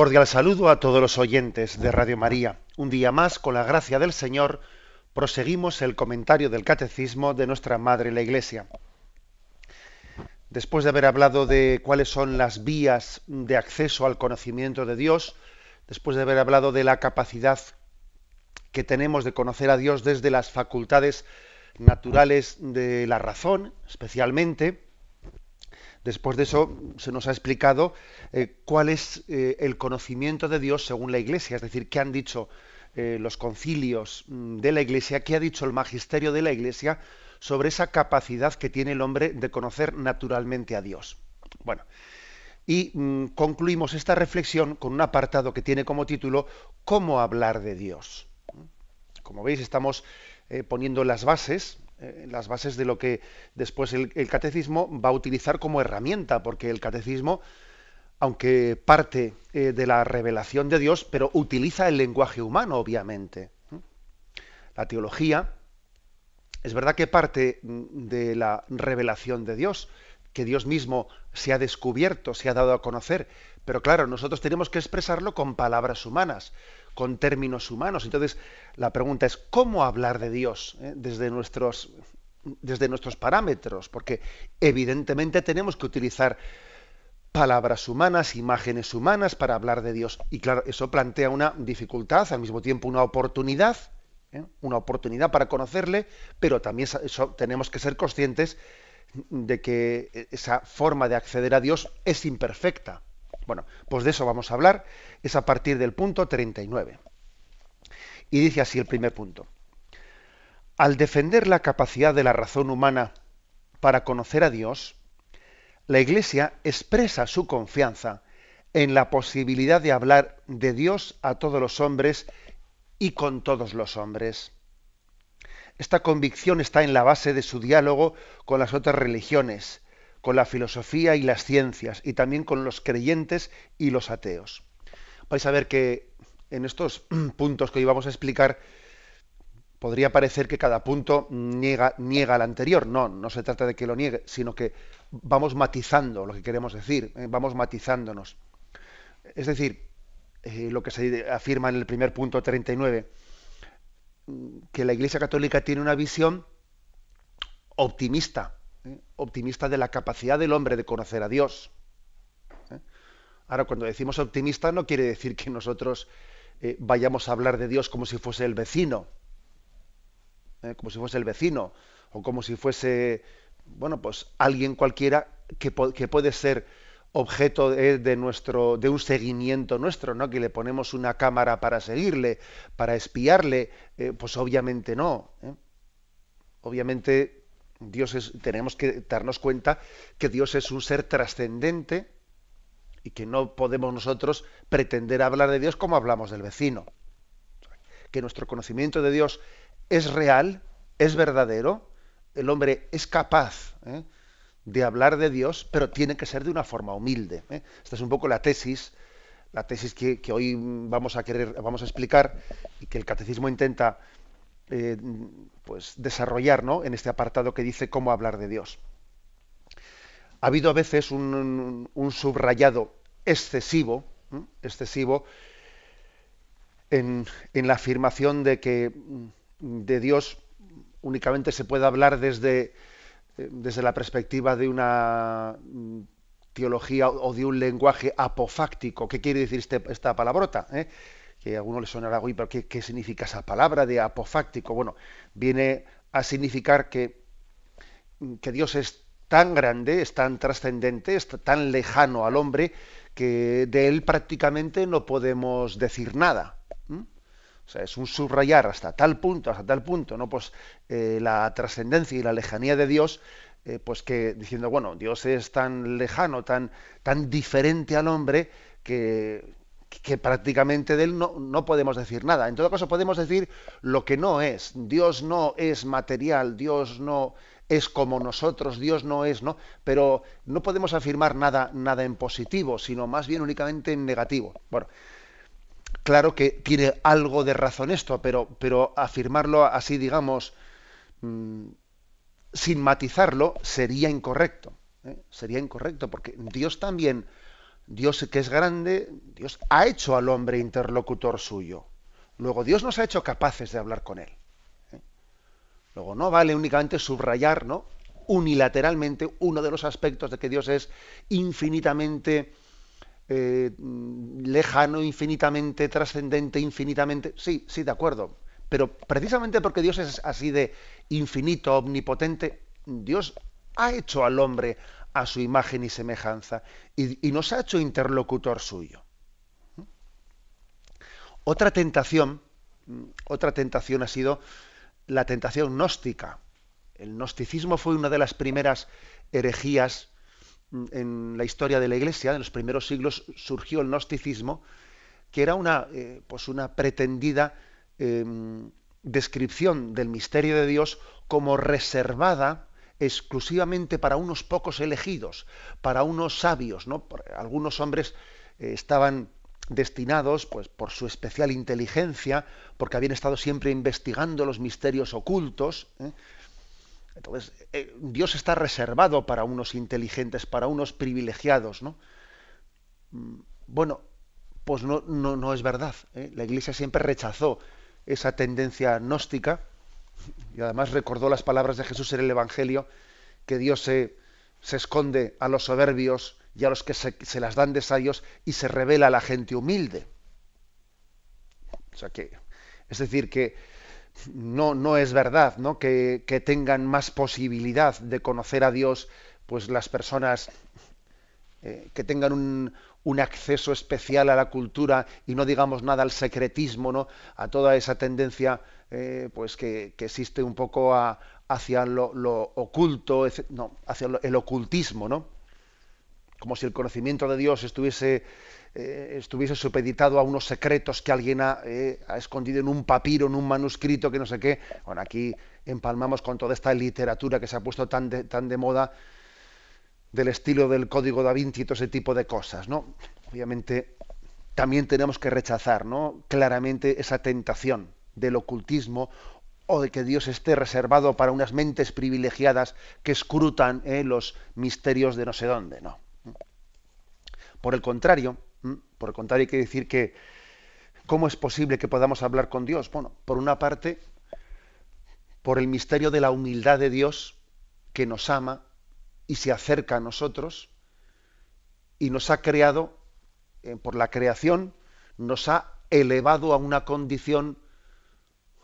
Cordial saludo a todos los oyentes de Radio María. Un día más, con la gracia del Señor, proseguimos el comentario del Catecismo de nuestra Madre la Iglesia. Después de haber hablado de cuáles son las vías de acceso al conocimiento de Dios, después de haber hablado de la capacidad que tenemos de conocer a Dios desde las facultades naturales de la razón, especialmente, Después de eso se nos ha explicado eh, cuál es eh, el conocimiento de Dios según la Iglesia, es decir, qué han dicho eh, los concilios mm, de la Iglesia, qué ha dicho el magisterio de la Iglesia sobre esa capacidad que tiene el hombre de conocer naturalmente a Dios. Bueno, y mm, concluimos esta reflexión con un apartado que tiene como título ¿Cómo hablar de Dios? Como veis, estamos poniendo las bases eh, las bases de lo que después el, catecismo va a utilizar como herramienta, porque el catecismo, aunque parte eh, de la revelación de Dios, pero utiliza el lenguaje humano, obviamente. La teología es verdad que parte mm, de la revelación de Dios, que Dios mismo se ha descubierto, se ha dado a conocer, pero claro, nosotros tenemos que expresarlo con palabras humanas con términos humanos. Entonces, la pregunta es, ¿cómo hablar de Dios eh, desde, nuestros, desde nuestros parámetros? Porque evidentemente tenemos que utilizar palabras humanas, imágenes humanas para hablar de Dios. Y claro, eso plantea una dificultad, al mismo tiempo una oportunidad, ¿eh? una oportunidad para conocerle, pero también tenemos que ser conscientes de que esa forma de acceder a Dios es imperfecta. Bueno, pues de eso vamos a hablar, es a partir del punto 39. Y dice así el primer punto. Al defender la capacidad de la razón humana para conocer a Dios, la Iglesia expresa su confianza en la posibilidad de hablar de Dios a todos los hombres y con todos los hombres. Esta convicción está en la base de su diálogo con las otras religiones con la filosofía y las ciencias, y también con los creyentes y los ateos. Vais a ver que en estos puntos que hoy vamos a explicar, podría parecer que cada punto niega, niega al anterior. No, no se trata de que lo niegue, sino que vamos matizando lo que queremos decir, ¿eh? vamos matizándonos. Es decir, eh, lo que se afirma en el primer punto 39, que la Iglesia Católica tiene una visión optimista ¿eh? optimista de la capacidad del hombre de conocer a Dios. ¿eh? Ahora, cuando decimos optimista, no quiere decir que nosotros eh, vayamos a hablar de Dios como si fuese el vecino, como si fuese el vecino, o como si fuese, bueno, pues alguien cualquiera que, que puede ser objeto de, nuestro de un seguimiento nuestro, ¿no? Que le ponemos una cámara para seguirle, para espiarle, pues obviamente no. Obviamente Dios es, tenemos que darnos cuenta que Dios es un ser trascendente y que no podemos nosotros pretender hablar de Dios como hablamos del vecino. Que nuestro conocimiento de Dios es real, es verdadero, el hombre es capaz ¿eh? de hablar de Dios, pero tiene que ser de una forma humilde. ¿eh? Esta es un poco la tesis, la tesis que, que, hoy vamos a querer, vamos a explicar y que el catecismo intenta eh, pues desarrollar en este apartado que dice cómo hablar de Dios. Ha habido a veces un, subrayado excesivo, excesivo en, la afirmación de que mm, de Dios únicamente se puede hablar desde, eh, desde la perspectiva de una mm, teología o de un lenguaje apofáctico. ¿Qué quiere decir este, esta palabrota? Eh? Que a alguno le sonará, pero ¿qué, significa esa palabra de apofáctico? Bueno, viene a significar que, que Dios es tan grande, es tan trascendente, es tan lejano al hombre, que de él prácticamente no podemos decir nada. O sea, es un subrayar hasta tal punto, hasta tal punto, ¿no? Pues eh, la trascendencia y la lejanía de Dios, eh, pues que diciendo, bueno, Dios es tan lejano, tan, tan diferente al hombre, que que prácticamente de él no, no, podemos decir nada. En todo caso, podemos decir lo que no es. Dios no es material, Dios no es como nosotros, Dios no es, ¿no? Pero no podemos afirmar nada, nada en positivo, sino más bien únicamente en negativo. Bueno, claro que tiene algo de razón esto, pero, pero afirmarlo así, digamos, mm, sin matizarlo, sería incorrecto. ¿eh? Sería incorrecto, porque Dios también Dios que es grande, Dios ha hecho al hombre interlocutor suyo. Luego Dios nos ha hecho capaces de hablar con él. ¿eh? Luego no vale únicamente subrayar, ¿no? unilateralmente uno de los aspectos de que Dios es infinitamente eh, lejano, infinitamente trascendente, infinitamente. Sí, sí, de acuerdo. Pero precisamente porque Dios es así de infinito, omnipotente, Dios ha hecho al hombre a su imagen y semejanza y, nos ha hecho interlocutor suyo. Otra tentación, otra tentación ha sido la tentación gnóstica. El gnosticismo fue una de las primeras herejías en la historia de la Iglesia, en los primeros siglos surgió el gnosticismo, que era una, eh, pues una pretendida em, descripción del misterio de Dios como reservada exclusivamente para unos pocos elegidos, para unos sabios, ¿no? Algunos hombres eh, estaban destinados, pues, por su especial inteligencia, porque habían estado siempre investigando los misterios ocultos. ¿eh? Entonces, eh, Dios está reservado para unos inteligentes, para unos privilegiados, ¿no? Mm, bueno, pues no, no, no es verdad. La Iglesia siempre rechazó esa tendencia gnóstica y además recordó las palabras de Jesús en el Evangelio, que Dios se, se esconde a los soberbios y a los que se, las dan de sayos y se revela a la gente humilde. O sea que, es decir, que no, no es verdad ¿no? Que, que, tengan más posibilidad de conocer a Dios pues las personas eh, que tengan un, un acceso especial a la cultura y no digamos nada al secretismo, ¿no? a toda esa tendencia eh, pues que, existe un poco hacia lo, oculto, no, hacia el ocultismo, ¿no? Como si el conocimiento de Dios estuviese, eh, estuviese supeditado a unos secretos que alguien eh, ha, escondido en un papiro, en un manuscrito, que no sé qué. Bueno, aquí empalmamos con toda esta literatura que se ha puesto tan de, tan de moda del estilo del código da Vinci y todo ese tipo de cosas, ¿no? Obviamente también tenemos que rechazar, ¿no? Claramente esa tentación del ocultismo o de que Dios esté reservado para unas mentes privilegiadas que escrutan eh, los misterios de no sé dónde, no. Por el contrario, por el contrario hay que decir que ¿cómo es posible que podamos hablar con Dios? Bueno, por una parte, por el misterio de la humildad de Dios que nos ama y se acerca a nosotros y nos ha creado, eh, por la creación, nos ha elevado a una condición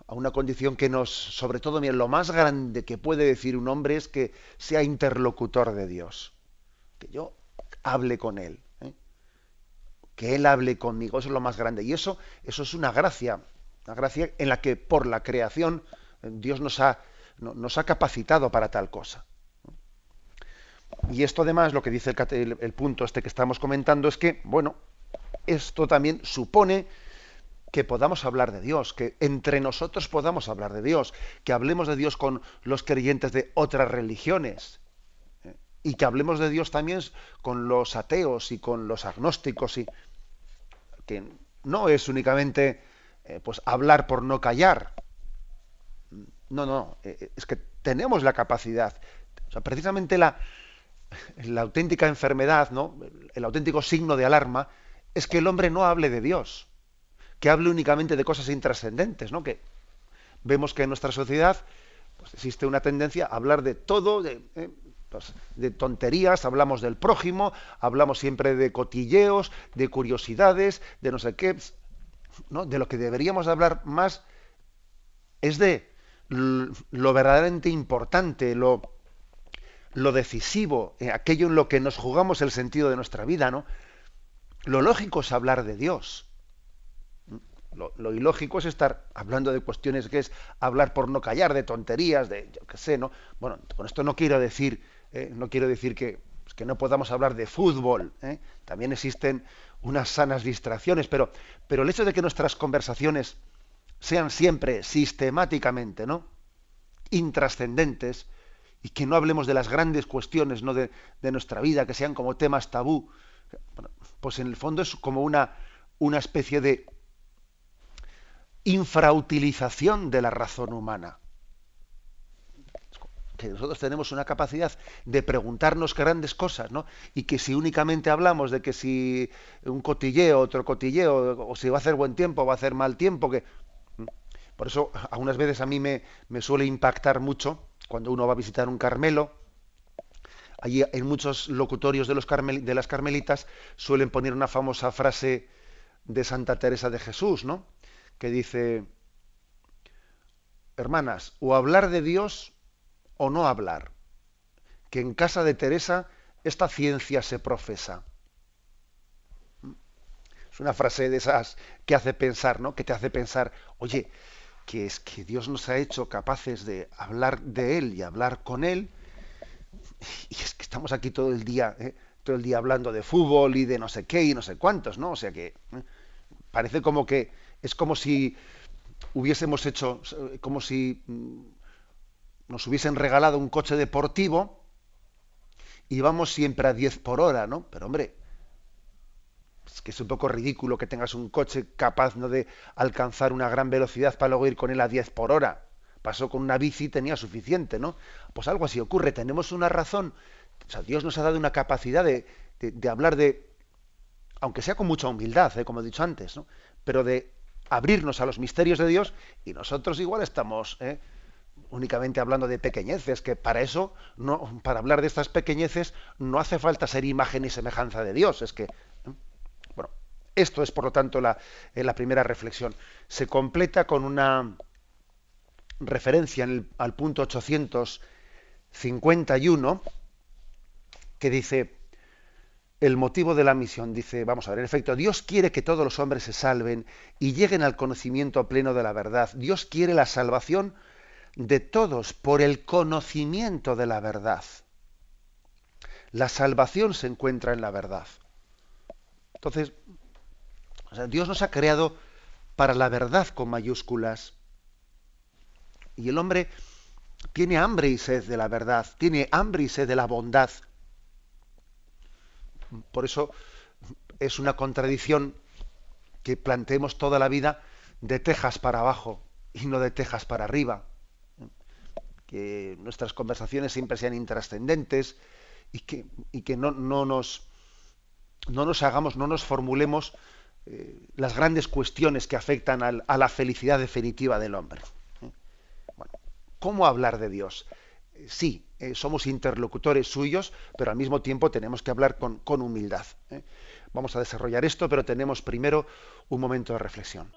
a una condición que nos, sobre todo, mira, lo más grande que puede decir un hombre es que sea interlocutor de Dios, que yo hable con Él, ¿eh? que Él hable conmigo, eso es lo más grande. Y eso, eso es una gracia, una gracia en la que por la creación Dios nos ha, nos ha capacitado para tal cosa. Y esto además, lo que dice el, el punto este que estamos comentando es que, bueno, esto también supone que podamos hablar de Dios, que entre nosotros podamos hablar de Dios, que hablemos de Dios con los creyentes de otras religiones ¿eh? y que hablemos de Dios también con los ateos y con los agnósticos y que no es únicamente eh, pues hablar por no callar. No, no, eh, es que tenemos la capacidad. O sea, precisamente la, la auténtica enfermedad, ¿no? el auténtico signo de alarma es que el hombre no hable de Dios que hable únicamente de cosas intrascendentes, ¿no? Que vemos que en nuestra sociedad pues, existe una tendencia a hablar de todo, de, eh, pues, tonterías, hablamos del prójimo, hablamos siempre de cotilleos, de curiosidades, de no sé qué. De lo que deberíamos hablar más es de lo verdaderamente importante, lo, lo decisivo, eh, aquello en lo que nos jugamos el sentido de nuestra vida, ¿no? Lo lógico es hablar de Dios. Lo, ilógico es estar hablando de cuestiones que es hablar por no callar, de tonterías, de yo qué sé, ¿no? Bueno, con esto no quiero decir, eh, no quiero decir que, pues, que, no podamos hablar de fútbol. ¿eh? También existen unas sanas distracciones, pero, pero el hecho de que nuestras conversaciones sean siempre sistemáticamente, ¿no? intrascendentes y que no hablemos de las grandes cuestiones ¿no? de, nuestra vida, que sean como temas tabú, pues en el fondo es como una, una especie de infrautilización de la razón humana. Que nosotros tenemos una capacidad de preguntarnos grandes cosas, ¿no? Y que si únicamente hablamos de que si un cotilleo, otro cotilleo, o si va a hacer buen tiempo, o va a hacer mal tiempo, que por eso, algunas veces a mí me, suele impactar mucho cuando uno va a visitar un Carmelo. Allí en muchos locutorios de, los de las Carmelitas suelen poner una famosa frase de Santa Teresa de Jesús, ¿no? Que dice, hermanas, o hablar de Dios o no hablar. Que en casa de Teresa esta ciencia se profesa. Es una frase de esas que hace pensar, ¿no? Que te hace pensar, oye, que es que Dios nos ha hecho capaces de hablar de Él y hablar con Él, y es que estamos aquí todo el día, ¿eh? todo el día hablando de fútbol y de no sé qué y no sé cuántos, ¿no? O sea que ¿eh? parece como que es como si hubiésemos hecho, como si mm, nos hubiesen regalado un coche deportivo y vamos siempre a 10 por hora, ¿no? Pero hombre, es que es un poco ridículo que tengas un coche capaz ¿no? de alcanzar una gran velocidad para luego ir con él a 10 por hora. Pasó con una bici, tenía suficiente, ¿no? Pues algo así ocurre. Tenemos una razón. O sea, Dios nos ha dado una capacidad de, hablar de, aunque sea con mucha humildad, ¿eh? como he dicho antes, ¿no? Pero de abrirnos a los misterios de Dios y nosotros igual estamos ¿eh? únicamente hablando de pequeñeces, que para eso, no, para hablar de estas pequeñeces, no hace falta ser imagen y semejanza de Dios. Es que esto es, por lo tanto, la, eh, la primera reflexión. Se completa con una referencia al punto 851 que dice el motivo de la misión. Dice, vamos a ver, en efecto, Dios quiere que todos los hombres se salven y lleguen al conocimiento pleno de la verdad. Dios quiere la salvación de todos por el conocimiento de la verdad. La salvación se encuentra en la verdad. Entonces, Dios nos ha creado para la verdad con mayúsculas. Y el hombre tiene hambre y sed de la verdad, tiene hambre y sed de la bondad. Por eso es una contradicción que planteemos toda la vida de tejas para abajo y no de tejas para arriba. Que nuestras conversaciones siempre sean intrascendentes y que, y que no, no, nos, no nos hagamos, no nos formulemos eh, las grandes cuestiones que afectan a la felicidad definitiva del hombre. ¿eh? ¿Cómo hablar de Dios? Eh, somos interlocutores suyos, pero al mismo tiempo tenemos que hablar con, con humildad. Vamos a desarrollar esto, pero tenemos primero un momento de reflexión.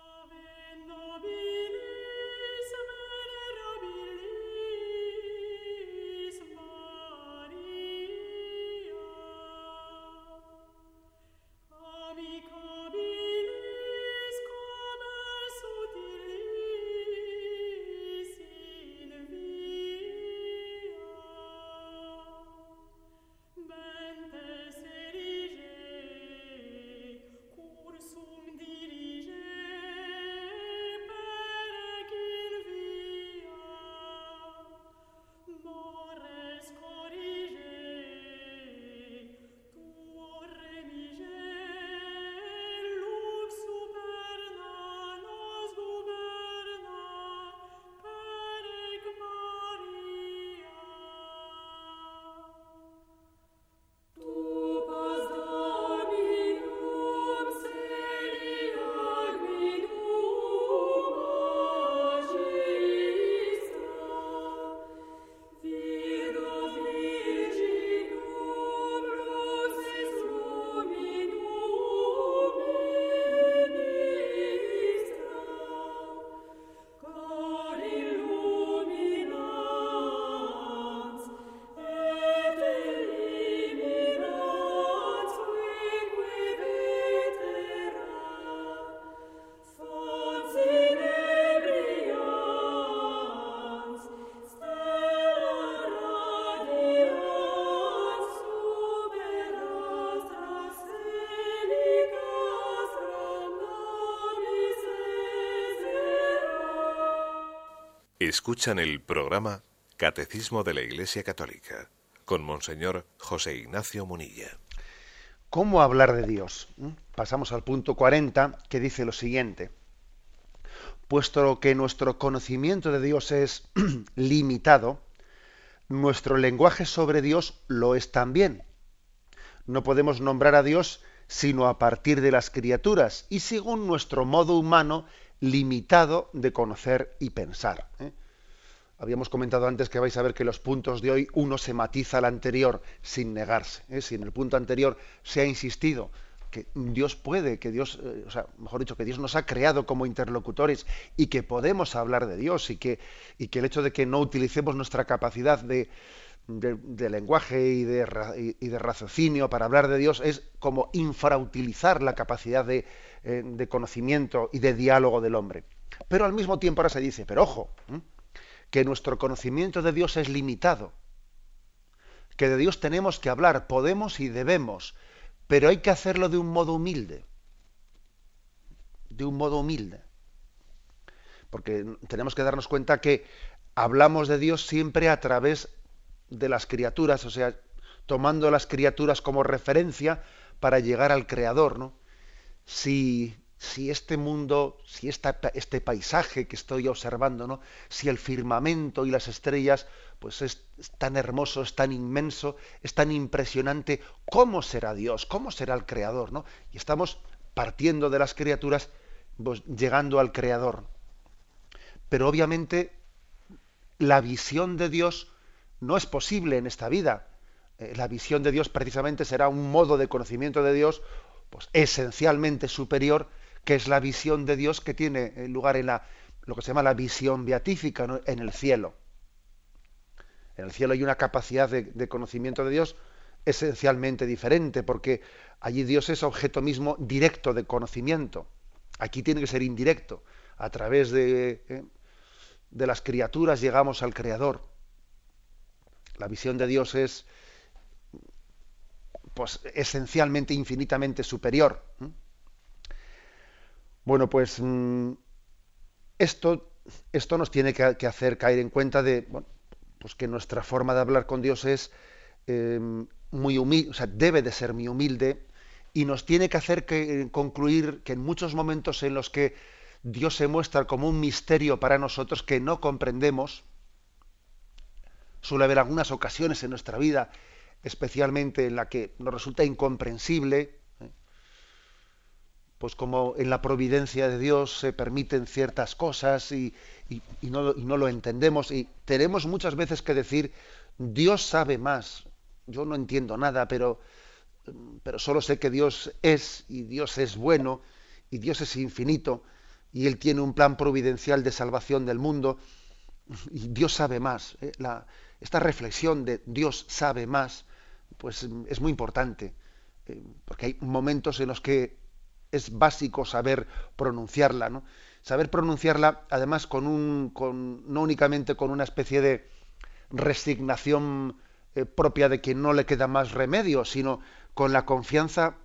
Escuchan el programa Catecismo de la Iglesia Católica con Monseñor José Ignacio Munilla. ¿Cómo hablar de Dios? ¿Mm? Pasamos al punto 40 que dice lo siguiente. Puesto que nuestro conocimiento de Dios es limitado, nuestro lenguaje sobre Dios lo es también. No podemos nombrar a Dios sino a partir de las criaturas y según nuestro modo humano limitado de conocer y pensar. ¿eh? Habíamos comentado antes que vais a ver que los puntos de hoy uno se matiza al anterior sin negarse. ¿eh? Si en el punto anterior se ha insistido que Dios puede, que Dios, eh, o sea, mejor dicho, que Dios nos ha creado como interlocutores y que podemos hablar de Dios y que, y que el hecho de que no utilicemos nuestra capacidad de, de, lenguaje y de, raciocinio para hablar de Dios es como infrautilizar la capacidad de, eh, de, conocimiento y de diálogo del hombre. Pero al mismo tiempo ahora se dice, pero ojo, que nuestro conocimiento de Dios es limitado, que de Dios tenemos que hablar, podemos y debemos, pero hay que hacerlo de un modo humilde, de un modo humilde. Porque tenemos que darnos cuenta que hablamos de Dios siempre a través de las criaturas, o sea, tomando las criaturas como referencia para llegar al Creador, ¿no? Si, si este mundo, si esta, este paisaje que estoy observando, ¿no? Si el firmamento y las estrellas, pues es, tan hermoso, es tan inmenso, es tan impresionante, ¿cómo será Dios? ¿Cómo será el Creador? ¿no? Y estamos partiendo de las criaturas, pues, llegando al Creador. Pero obviamente la visión de Dios no es posible en esta vida. Eh, la visión de Dios precisamente será un modo de conocimiento de Dios pues, esencialmente superior, que es la visión de Dios que tiene eh, lugar en la, lo que se llama la visión beatífica en el cielo. En el cielo hay una capacidad de, conocimiento de Dios esencialmente diferente, porque allí Dios es objeto mismo directo de conocimiento. Aquí tiene que ser indirecto. A través de, eh, de las criaturas llegamos al Creador. La visión de Dios es pues, esencialmente, infinitamente superior. Bueno, pues mm, esto, esto nos tiene que, hacer caer en cuenta de pues que nuestra forma de hablar con Dios es em, muy humilde, o sea, debe de ser muy humilde y nos tiene que hacer que, concluir que en muchos momentos en los que Dios se muestra como un misterio para nosotros que no comprendemos, Suele haber algunas ocasiones en nuestra vida, especialmente en la que nos resulta incomprensible, ¿eh? pues como en la providencia de Dios se permiten ciertas cosas y, no, lo entendemos y tenemos muchas veces que decir, Dios sabe más, yo no entiendo nada, pero, solo sé que Dios es y Dios es bueno y Dios es infinito y Él tiene un plan providencial de salvación del mundo y Dios sabe más. ¿eh? Esta reflexión de Dios sabe más, pues es muy importante, eh, porque hay momentos en los que es básico saber pronunciarla, ¿no? Saber pronunciarla, además, con un, con, no únicamente con una especie de resignación eh, propia de que no le queda más remedio, sino con la confianza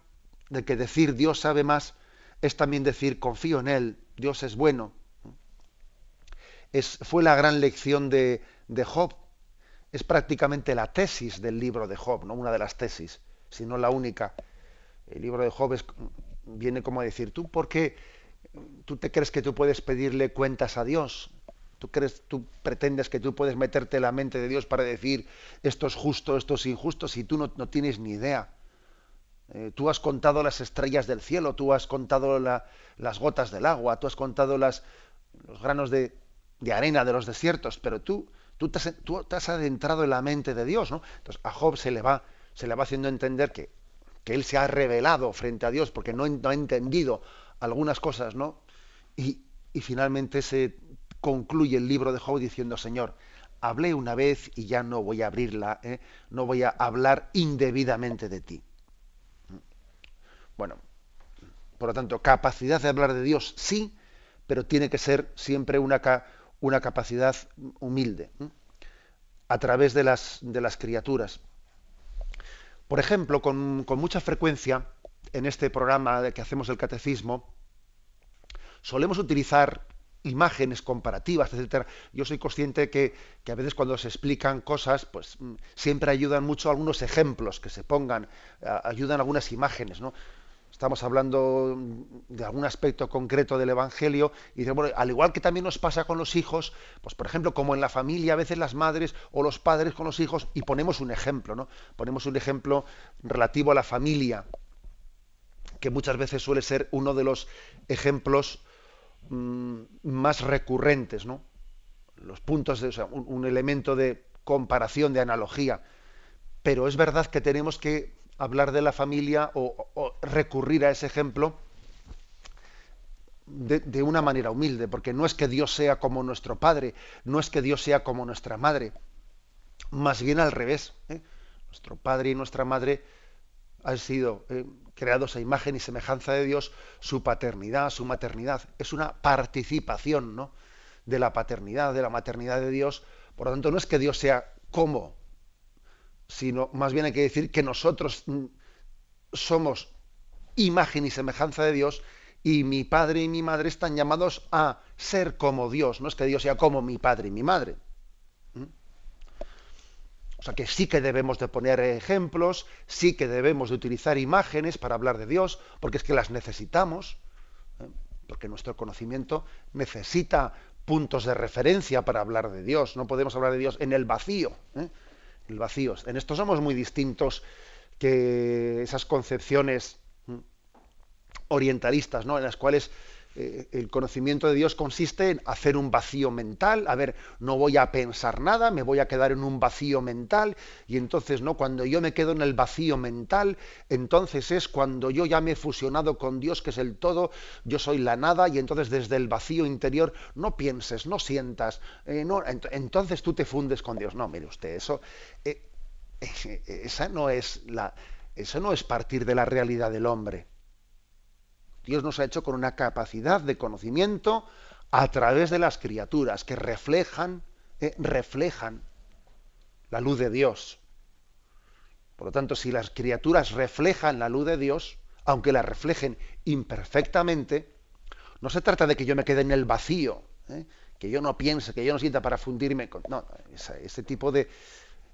de que decir Dios sabe más es también decir confío en Él, Dios es bueno. Es, fue la gran lección de, de Job, es prácticamente la tesis del libro de Job, no una de las tesis, sino la única. El libro de Job viene como a decir, ¿tú por qué tú te crees que tú puedes pedirle cuentas a Dios? ¿Tú, crees, tú pretendes que tú puedes meterte la mente de Dios para decir esto es justo, esto es injusto, si tú no, tienes ni idea? Eh, tú has contado las estrellas del cielo, tú has contado las gotas del agua, tú has contado los granos de arena de los desiertos, pero tú Tú te, has, adentrado en la mente de Dios, ¿no? Entonces a Job se le va, se le va haciendo entender que, que él se ha revelado frente a Dios porque no, ha entendido algunas cosas, ¿no? Y, finalmente se concluye el libro de Job diciendo, Señor, hablé una vez y ya no voy a abrirla, ¿eh? no voy a hablar indebidamente de ti. Bueno, por lo tanto, capacidad de hablar de Dios sí, pero tiene que ser siempre una, una capacidad humilde a través de las, de las criaturas. Por ejemplo, con, mucha frecuencia en este programa que hacemos el catecismo, solemos utilizar imágenes comparativas, etcétera. Yo soy consciente que, que, a veces cuando se explican cosas, pues mm, siempre ayudan mucho algunos ejemplos que se pongan, ayudan algunas imágenes, ¿no? Estamos hablando de algún aspecto concreto del Evangelio y bueno, al igual que también nos pasa con los hijos, pues por ejemplo, como en la familia a veces las madres o los padres con los hijos y ponemos un ejemplo, ¿no? Ponemos un ejemplo relativo a la familia, que muchas veces suele ser uno de los ejemplos Mm, más recurrentes, ¿no? Los puntos de un, elemento de comparación, de analogía. Pero es verdad que tenemos que hablar de la familia o, recurrir a ese ejemplo de, una manera humilde, porque no es que Dios sea como nuestro Padre, no es que Dios sea como nuestra Madre, más bien al revés. ¿eh? Nuestro Padre y nuestra Madre han sido eh, creados a imagen y semejanza de Dios, su paternidad, su maternidad, es una participación ¿no? de la paternidad, de la maternidad de Dios. Por lo tanto, no es que Dios sea como, sino más bien hay que decir que nosotros mm, somos imagen y semejanza de Dios y mi padre y mi madre están llamados a ser como Dios, no es que Dios sea como mi padre y mi madre. O sea que sí que debemos de poner ejemplos, sí que debemos de utilizar imágenes para hablar de Dios, porque es que las necesitamos, ¿eh? porque nuestro conocimiento necesita puntos de referencia para hablar de Dios. No podemos hablar de Dios en el vacío. ¿eh? El vacío. En esto somos muy distintos que esas concepciones orientalistas, ¿no? en las cuales eh, el conocimiento de Dios consiste en hacer un vacío mental, a ver, no voy a pensar nada, me voy a quedar en un vacío mental, y entonces, ¿no? Cuando yo me quedo en el vacío mental, entonces es cuando yo ya me he fusionado con Dios, que es el todo, yo soy la nada, y entonces desde el vacío interior no pienses, no sientas, eh, no, entonces tú te fundes con Dios. No, mire usted, eso, eh, esa no es la, eso no es partir de la realidad del hombre. Dios nos ha hecho con una capacidad de conocimiento a través de las criaturas que reflejan, eh, reflejan la luz de Dios. Por lo tanto, si las criaturas reflejan la luz de Dios, aunque la reflejen imperfectamente, no se trata de que yo me quede en el vacío, ¿eh? que yo no piense, que yo no sienta para fundirme con. No, ese, tipo de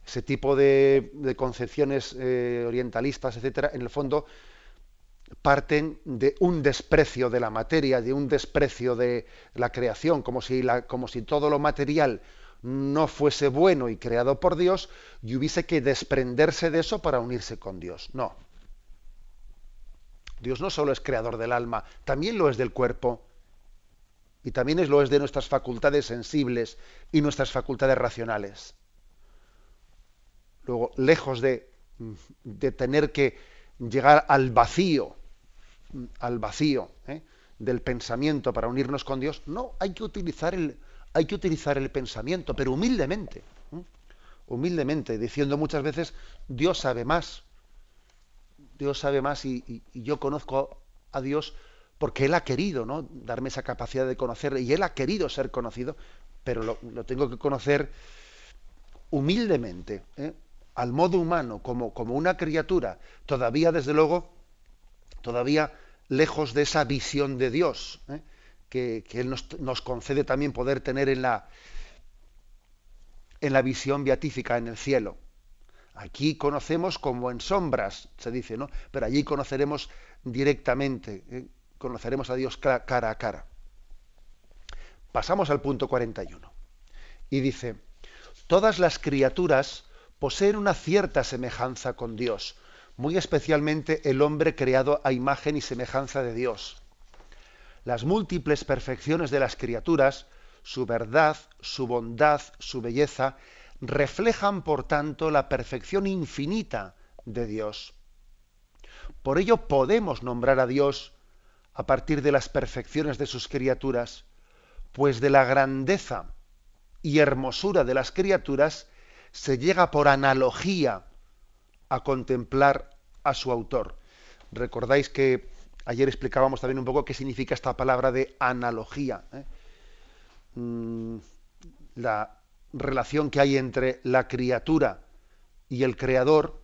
ese tipo de, concepciones eh, orientalistas, etcétera, en el fondo parten de un desprecio de la materia, de un desprecio de la creación, como si, como si todo lo material no fuese bueno y creado por Dios y hubiese que desprenderse de eso para unirse con Dios. No. Dios no solo es creador del alma, también lo es del cuerpo y también es, lo es de nuestras facultades sensibles y nuestras facultades racionales. Luego, lejos de, de tener que llegar al vacío al vacío ¿eh? del pensamiento para unirnos con Dios. No, hay que utilizar el, hay que utilizar el pensamiento, pero humildemente. ¿eh? Humildemente, diciendo muchas veces, Dios sabe más. Dios sabe más y, yo conozco a Dios porque Él ha querido ¿no? darme esa capacidad de conocerle y Él ha querido ser conocido, pero lo, tengo que conocer humildemente, ¿eh? al modo humano, como, como una criatura, todavía desde luego todavía lejos de esa visión de Dios, ¿eh? que, Él nos, concede también poder tener en la, en la visión beatífica en el cielo. Aquí conocemos como en sombras, se dice, ¿no? Pero allí conoceremos directamente, ¿eh? conoceremos a Dios cara a cara. Pasamos al punto 41. Y dice, todas las criaturas poseen una cierta semejanza con Dios, muy especialmente el hombre creado a imagen y semejanza de Dios. Las múltiples perfecciones de las criaturas, su verdad, su bondad, su belleza, reflejan por tanto la perfección infinita de Dios. Por ello podemos nombrar a Dios a partir de las perfecciones de sus criaturas, pues de la grandeza y hermosura de las criaturas se llega por analogía a contemplar a su autor. Recordáis que ayer explicábamos también un poco qué significa esta palabra de analogía. ¿eh? Mm, la relación que hay entre la criatura y el creador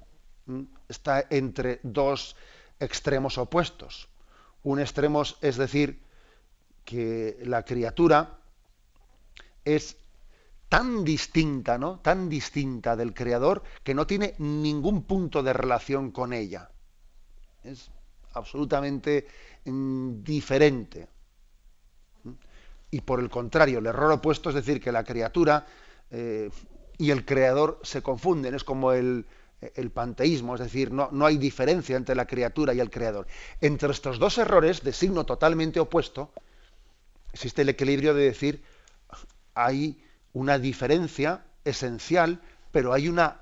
está entre dos extremos opuestos. Un extremo es decir que la criatura es tan distinta, ¿no? Tan distinta del creador que no tiene ningún punto de relación con ella. Es absolutamente mm, diferente. Y por el contrario, el error opuesto es decir que la criatura eh, y el creador se confunden, es como el, el panteísmo, es decir, no, no, hay diferencia entre la criatura y el creador. Entre estos dos errores de signo totalmente opuesto, existe el equilibrio de decir, hay una diferencia esencial, pero hay una,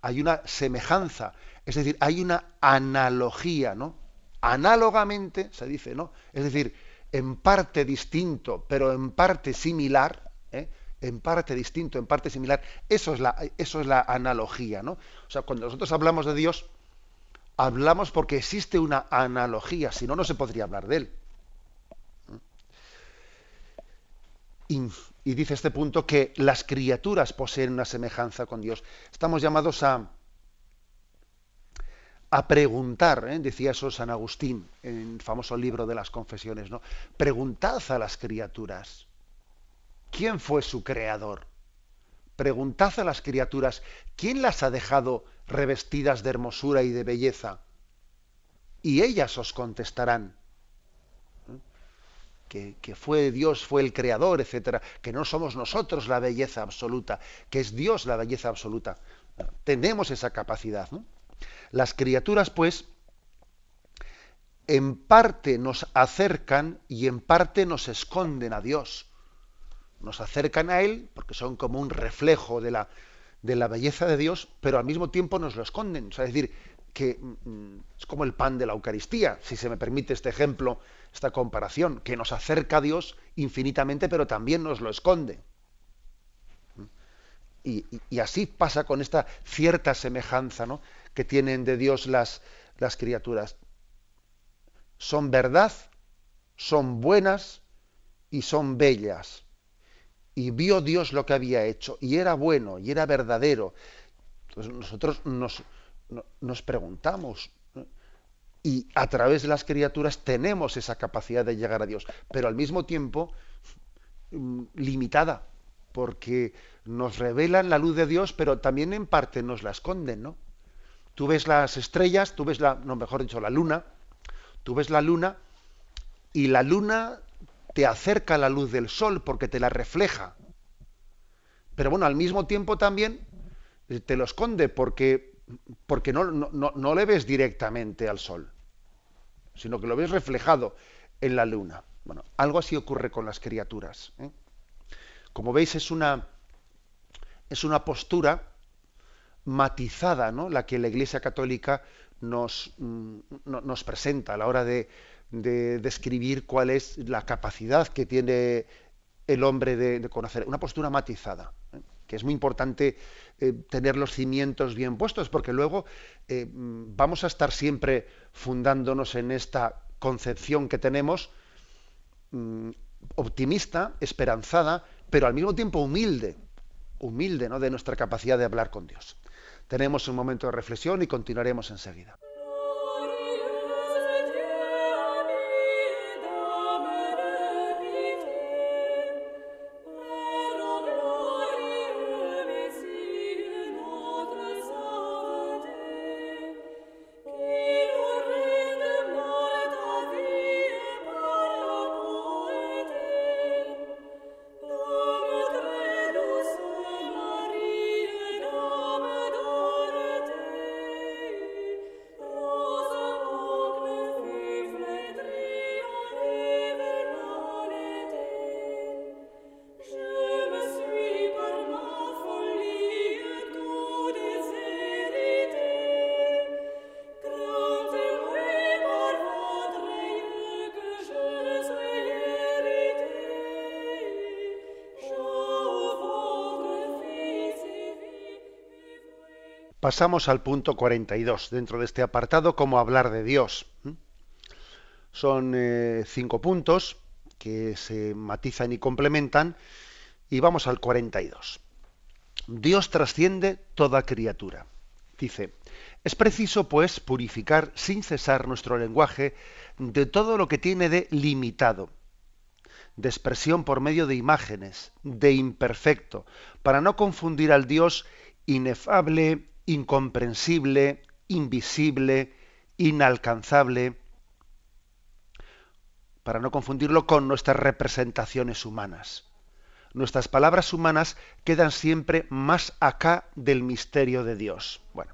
hay una semejanza, es decir, hay una analogía, ¿no? Análogamente, se dice, ¿no? Es decir, en parte distinto, pero en parte similar, ¿eh? en parte distinto, en parte similar, eso es, la, eso es la analogía, ¿no? O sea, cuando nosotros hablamos de Dios, hablamos porque existe una analogía, si no, no se podría hablar de él. Y, dice este punto que las criaturas poseen una semejanza con Dios. Estamos llamados a, a preguntar, ¿eh? decía eso San Agustín en el famoso libro de las confesiones, ¿no? Preguntad a las criaturas, ¿quién fue su creador? Preguntad a las criaturas, ¿quién las ha dejado revestidas de hermosura y de belleza? Y ellas os contestarán que, fue Dios, fue el creador, etcétera, que no somos nosotros la belleza absoluta, que es Dios la belleza absoluta. Tenemos esa capacidad. Las criaturas, pues, en parte nos acercan y en parte nos esconden a Dios. Nos acercan a Él porque son como un reflejo de la, de la belleza de Dios, pero al mismo tiempo nos lo esconden. es decir, que mm, es como el pan de la Eucaristía, si se me permite este ejemplo esta comparación, que nos acerca a Dios infinitamente, pero también nos lo esconde. Y, así pasa con esta cierta semejanza ¿no? que tienen de Dios las, las criaturas. Son verdad, son buenas y son bellas. Y vio Dios lo que había hecho, y era bueno, y era verdadero. Entonces nosotros nos, nos preguntamos, y a través de las criaturas tenemos esa capacidad de llegar a Dios, pero al mismo tiempo mm, limitada, porque nos revelan la luz de Dios, pero también en parte nos la esconden, ¿no? Tú ves las estrellas, tú ves la, no, mejor dicho, la luna, tú ves la luna y la luna te acerca a la luz del sol porque te la refleja. Pero bueno, al mismo tiempo también eh, te lo esconde porque porque no, no, le ves directamente al sol, sino que lo ves reflejado en la luna. Bueno, algo así ocurre con las criaturas. ¿eh? Como veis, es una, es una postura matizada, ¿no? La que la Iglesia Católica nos, mm, nos presenta a la hora de, describir cuál es la capacidad que tiene el hombre de, conocer. Una postura matizada. ¿eh? Que es muy importante eh, tener los cimientos bien puestos, porque luego eh, vamos a estar siempre fundándonos en esta concepción que tenemos, mm, optimista, esperanzada, pero al mismo tiempo humilde, humilde ¿no? de nuestra capacidad de hablar con Dios. Tenemos un momento de reflexión y continuaremos enseguida. Pasamos al punto 42 dentro de este apartado, cómo hablar de Dios. Son eh, cinco puntos que se matizan y complementan y vamos al 42. Dios trasciende toda criatura. Dice, es preciso pues purificar sin cesar nuestro lenguaje de todo lo que tiene de limitado de expresión por medio de imágenes, de imperfecto, para no confundir al Dios inefable, incomprensible, invisible, inalcanzable, para no confundirlo con nuestras representaciones humanas. Nuestras palabras humanas quedan siempre más acá del misterio de Dios. Bueno,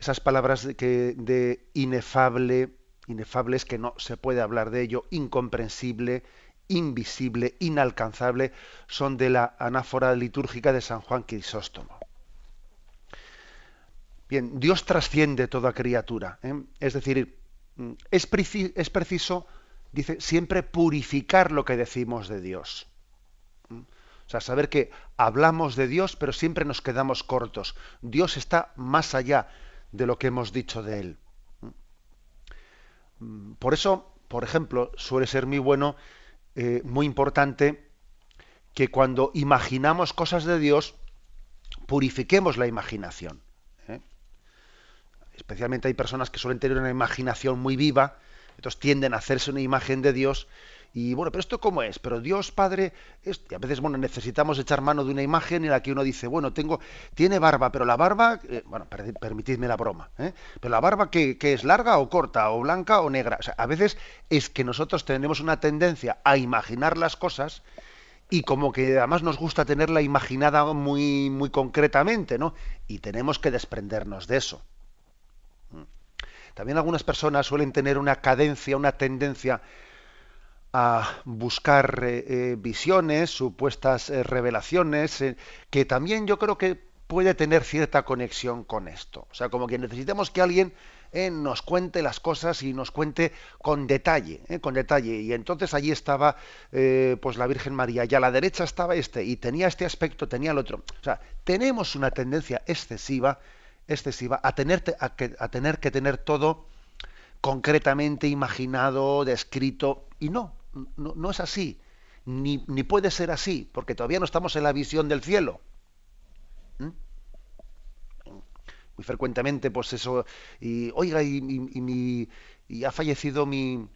esas palabras de, inefable, inefable es que no se puede hablar de ello, incomprensible, invisible, inalcanzable, son de la anáfora litúrgica de San Juan Crisóstomo. Bien, Dios trasciende toda criatura. ¿eh? Es decir, mm, es, preciso, dice, siempre purificar lo que decimos de Dios. O sea, saber que hablamos de Dios, pero siempre nos quedamos cortos. Dios está más allá de lo que hemos dicho de Él. Mm, por eso, por ejemplo, suele ser muy bueno, eh, muy importante, que cuando imaginamos cosas de Dios, purifiquemos la imaginación especialmente hay personas que suelen tener una imaginación muy viva, entonces tienden a hacerse una imagen de Dios y bueno, pero esto cómo es, pero Dios Padre, y a veces bueno, necesitamos echar mano de una imagen en la que uno dice, bueno, tengo, tiene barba, pero la barba, eh, bueno, permitidme la broma, ¿eh? pero la barba que, es larga o corta, o blanca o negra, a veces es que nosotros tenemos una tendencia a imaginar las cosas y como que además nos gusta tenerla imaginada muy, muy concretamente, ¿no? Y tenemos que desprendernos de eso. También algunas personas suelen tener una cadencia, una tendencia a buscar eh, eh, visiones, supuestas eh, revelaciones, que también yo creo que puede tener cierta conexión con esto. O sea, como que necesitamos que alguien nos cuente las cosas y nos cuente con detalle, con detalle. Y entonces allí estaba pues la Virgen María y a la derecha estaba este y tenía este aspecto, tenía el otro. O sea, tenemos una tendencia excesiva excesiva a tener, a que, a tener que tener todo concretamente imaginado, descrito, y no, no, es así, ni, ni, puede ser así, porque todavía no estamos en la visión del cielo. ¿Mm? Muy frecuentemente, pues eso, y oiga, y, y, y ha fallecido mi,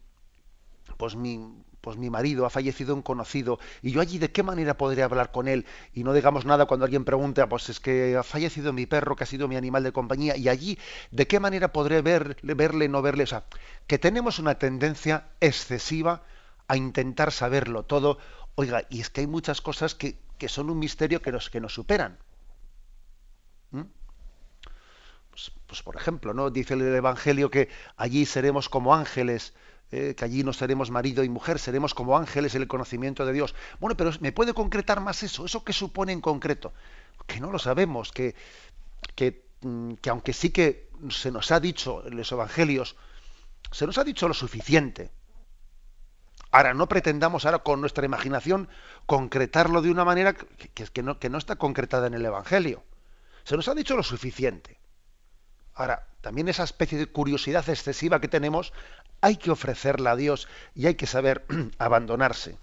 pues mi, pues mi marido ha fallecido un conocido y yo allí de qué manera podré hablar con él y no digamos nada cuando alguien pregunta pues es que ha fallecido mi perro que ha sido mi animal de compañía y allí de qué manera podré verle, verle no verle o sea que tenemos una tendencia excesiva a intentar saberlo todo. Oiga y es que hay muchas cosas que, que son un misterio que nos que nos superan. ¿Mm? pues, pues, por ejemplo no dice el evangelio que allí seremos como ángeles eh, que allí no seremos marido y mujer, seremos como ángeles en el conocimiento de Dios. Bueno, pero ¿me puede concretar más eso? ¿Eso qué supone en concreto? Que no lo sabemos, que, que, mm, que aunque sí que se nos ha dicho en los evangelios, se nos ha dicho lo suficiente. Ahora, no pretendamos ahora con nuestra imaginación concretarlo de una manera que, que, no, que no está concretada en el Evangelio. Se nos ha dicho lo suficiente. Ahora, también esa especie de curiosidad excesiva que tenemos hay que ofrecerla a Dios y hay que saber abandonarse.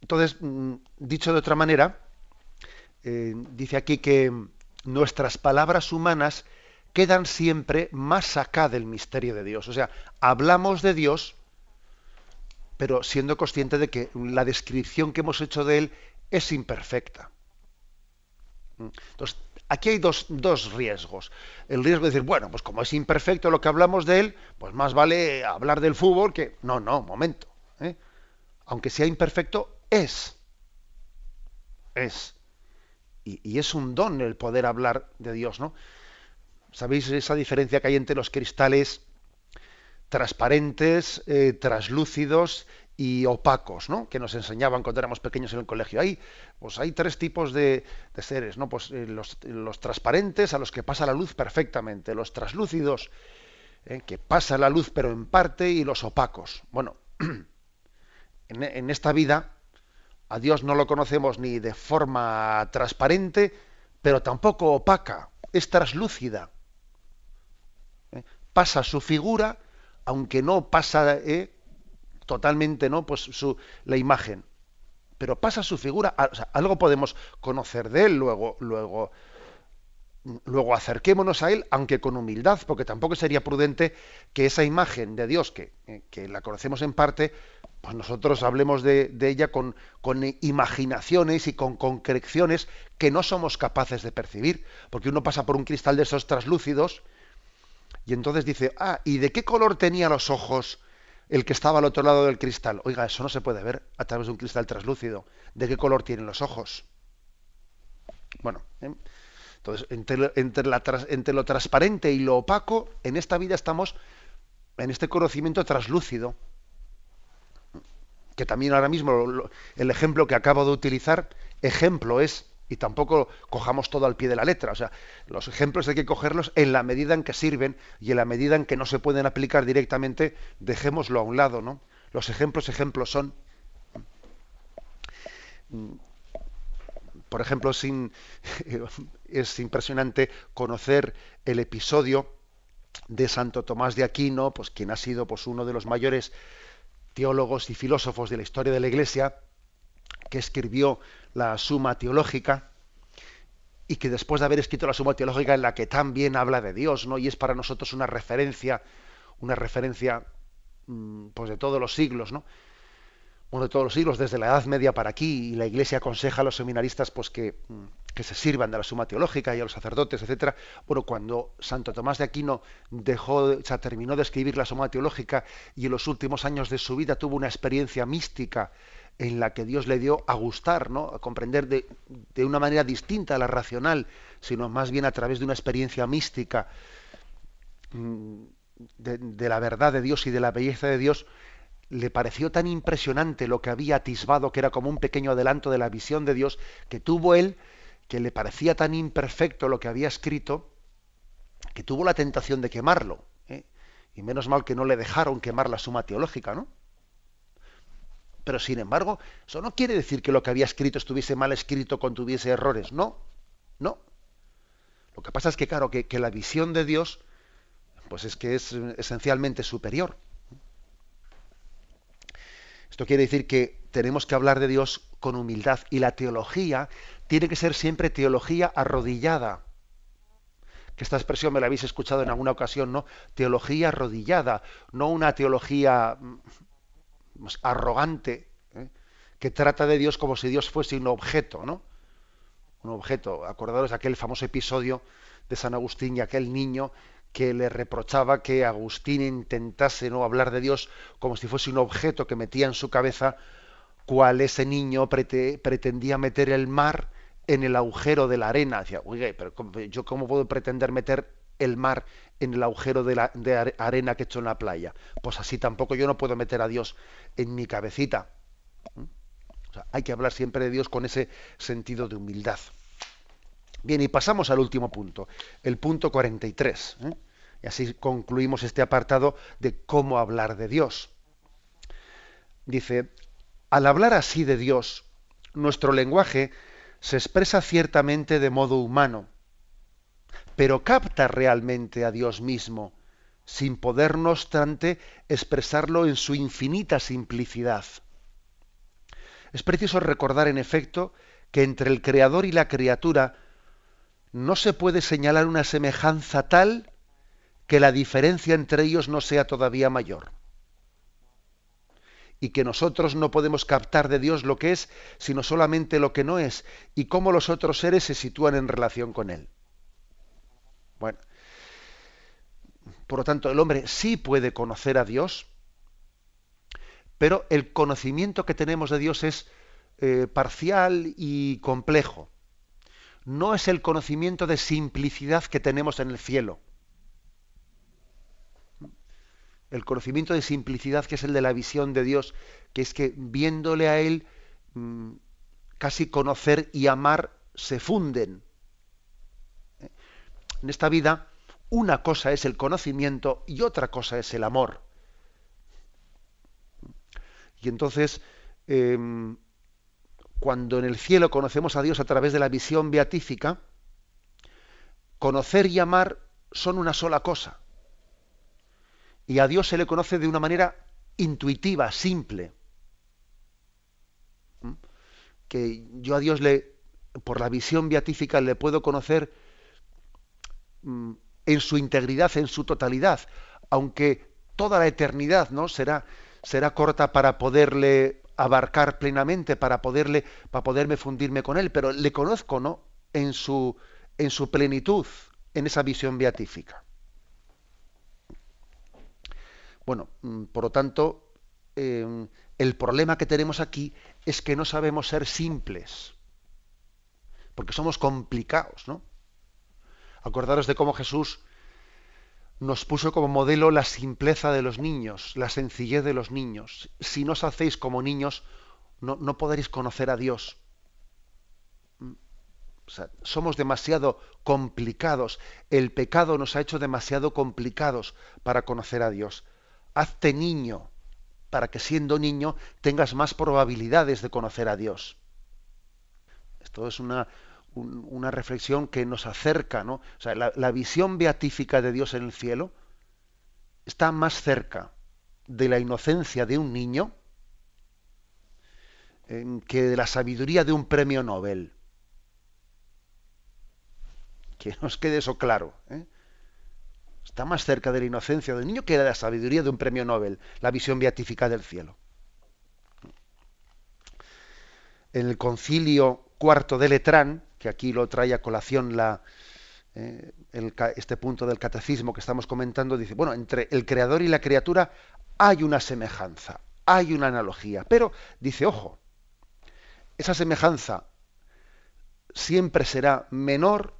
Entonces, mm, dicho de otra manera, eh, dice aquí que nuestras palabras humanas quedan siempre más acá del misterio de Dios. O sea, hablamos de Dios, pero siendo consciente de que la descripción que hemos hecho de Él es imperfecta. Entonces, aquí hay dos, riesgos. El riesgo de decir, bueno, pues como es imperfecto lo que hablamos de él, pues más vale hablar del fútbol que... No, no, momento. ¿eh? Aunque sea imperfecto, es. Es. Y, es un don el poder hablar de Dios, ¿no? ¿Sabéis esa diferencia que hay entre los cristales transparentes, eh, traslúcidos y opacos, ¿no? que nos enseñaban cuando éramos pequeños en el colegio. Hay, pues hay tres tipos de, seres, ¿no? Pues eh, los, transparentes a los que pasa la luz perfectamente, los traslúcidos ¿eh? que pasa la luz pero en parte y los opacos. Bueno, en, esta vida a Dios no lo conocemos ni de forma transparente, pero tampoco opaca, es traslúcida. ¿eh? Pasa su figura, aunque no pasa totalmente no pues su, la imagen. Pero pasa su figura algo podemos conocer de él luego luego luego acerquémonos a Él, aunque con humildad, porque tampoco sería prudente que esa imagen de Dios, que, eh, que la conocemos en parte, pues nosotros hablemos de, ella con, con, imaginaciones y con concreciones que no somos capaces de percibir, porque uno pasa por un cristal de esos traslúcidos y entonces dice, ah, ¿y de qué color tenía los ojos el que estaba al otro lado del cristal? Oiga, eso no se puede ver a través de un cristal traslúcido. ¿De qué color tienen los ojos? Bueno, ¿eh? entonces entre, entre lo transparente y lo opaco, en esta vida estamos en este conocimiento traslúcido que también ahora mismo el ejemplo que acabo de utilizar, ejemplo es, y tampoco cojamos todo al pie de la letra, o sea, los ejemplos hay que cogerlos en la medida en que sirven y en la medida en que no se pueden aplicar directamente, dejémoslo a un lado, ¿no? Los ejemplos, ejemplos son, por ejemplo, sin, es impresionante conocer el episodio de Santo Tomás de Aquino, pues quien ha sido pues uno de los mayores teólogos y filósofos de la historia de la Iglesia, que escribió la Suma Teológica y que después de haber escrito la Suma Teológica en la que tan bien habla de Dios, ¿no? Y es para nosotros una referencia, una referencia mm, pues de todos los siglos, ¿no? De todos los siglos, desde la Edad Media para aquí, y la Iglesia aconseja a los seminaristas pues que, mm, que se sirvan de la suma teológica y a los sacerdotes, etcétera. Bueno, cuando Santo Tomás de Aquino dejó, terminó de escribir la suma teológica y en los últimos años de su vida tuvo una experiencia mística en la que Dios le dio a gustar, ¿no? a comprender de, una manera distinta a la racional, sino más bien a través de una experiencia mística mm, de, de la verdad de Dios y de la belleza de Dios, le pareció tan impresionante lo que había atisbado, que era como un pequeño adelanto de la visión de Dios, que tuvo él, que le parecía tan imperfecto lo que había escrito, que tuvo la tentación de quemarlo. ¿eh? Y menos mal que no le dejaron quemar la suma teológica, ¿no? Pero sin embargo, eso no quiere decir que lo que había escrito estuviese mal escrito, contuviese errores. No, no. Lo que pasa es que, claro, que, que la visión de Dios, pues es que es esencialmente superior. Esto quiere decir que tenemos que hablar de Dios con humildad y la teología tiene que ser siempre teología arrodillada. Que esta expresión me la habéis escuchado en alguna ocasión, ¿no? Teología arrodillada, no una teología mm, arrogante, ¿eh? que trata de Dios como si Dios fuese un objeto, ¿no? Un objeto. Acordaros de aquel famoso episodio de San Agustín y aquel niño que le reprochaba que Agustín intentase no hablar de Dios como si fuese un objeto que metía en su cabeza, cual ese niño pretendía meter el mar en el agujero de la arena. Decía, oye, pero yo cómo puedo pretender meter el mar en el agujero de, la, de arena que he hecho en la playa. Pues así tampoco yo no puedo meter a Dios en mi cabecita. ¿Mm? hay que hablar siempre de Dios con ese sentido de humildad. Bien, y pasamos al último punto, el punto 43. ¿eh? Y así concluimos este apartado de cómo hablar de Dios. Dice, al hablar así de Dios, nuestro lenguaje se expresa ciertamente de modo humano, pero capta realmente a Dios mismo, sin poder, no obstante, expresarlo en su infinita simplicidad. Es preciso recordar, en efecto, que entre el Creador y la criatura no se puede señalar una semejanza tal que la diferencia entre ellos no sea todavía mayor. Y que nosotros no podemos captar de Dios lo que es, sino solamente lo que no es, y cómo los otros seres se sitúan en relación con Él. Bueno, por lo tanto, el hombre sí puede conocer a Dios, pero el conocimiento que tenemos de Dios es eh, parcial y complejo no es el conocimiento de simplicidad que tenemos en el cielo. El conocimiento de simplicidad que es el de la visión de Dios, que es que viéndole a Él, mm, casi conocer y amar se funden. En esta vida, una cosa es el conocimiento y otra cosa es el amor. Y entonces, em, cuando en el cielo conocemos a Dios a través de la visión beatífica, conocer y amar son una sola cosa. Y a Dios se le conoce de una manera intuitiva, simple. ¿Mm? Que yo a Dios le, por la visión beatífica, le puedo conocer en su integridad, en su totalidad, aunque toda la eternidad no será será corta para poderle abarcar plenamente, para poderle para poderme fundirme con él, pero le conozco, ¿no? En su en su plenitud, en esa visión beatífica. Bueno, mm, por lo tanto, em, el problema que tenemos aquí es que no sabemos ser simples, porque somos complicados, ¿no? Acordaros de cómo Jesús nos puso como modelo la simpleza de los niños, la sencillez de los niños. Si no os hacéis como niños, no, no podréis conocer a Dios. Mm. somos demasiado complicados. El pecado nos ha hecho demasiado complicados para conocer a Dios. Hazte niño para que siendo niño tengas más probabilidades de conocer a Dios. Esto es una, una reflexión que nos acerca, ¿no? O sea, la, visión beatífica de Dios en el cielo está más cerca de la inocencia de un niño que de la sabiduría de un premio Nobel. Que nos quede eso claro. ¿eh? Está más cerca de la inocencia del niño que de la sabiduría de un premio Nobel, la visión beatífica del cielo. En el concilio cuarto de Letrán, que aquí lo trae a colación la, eh, este punto del catecismo que estamos comentando, dice, bueno, entre el creador y la criatura hay una semejanza, hay una analogía, pero dice, ojo, esa semejanza siempre será menor,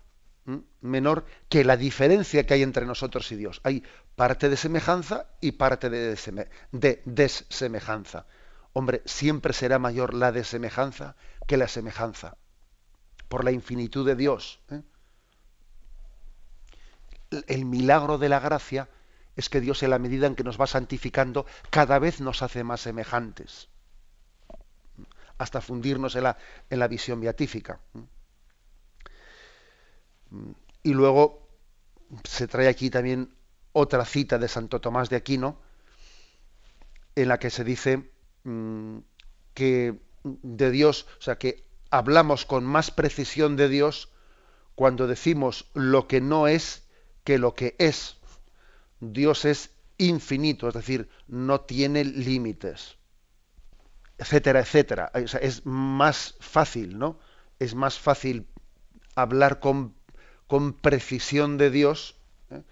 menor que la diferencia que hay entre nosotros y Dios. Hay parte de semejanza y parte de, de desemejanza. Hombre, siempre será mayor la desemejanza que la semejanza por la infinitud de Dios. ¿eh? El milagro de la gracia es que Dios en la medida en que nos va santificando cada vez nos hace más semejantes, hasta fundirnos en la, en la visión beatífica. Y luego se trae aquí también otra cita de Santo Tomás de Aquino, en la que se dice mm, que de Dios, o sea, que hablamos con más precisión de Dios cuando decimos lo que no es que lo que es. Dios es infinito, es decir, no tiene límites, etcétera, etcétera. es más fácil, ¿no? Es más fácil hablar con, con precisión de Dios ¿eh?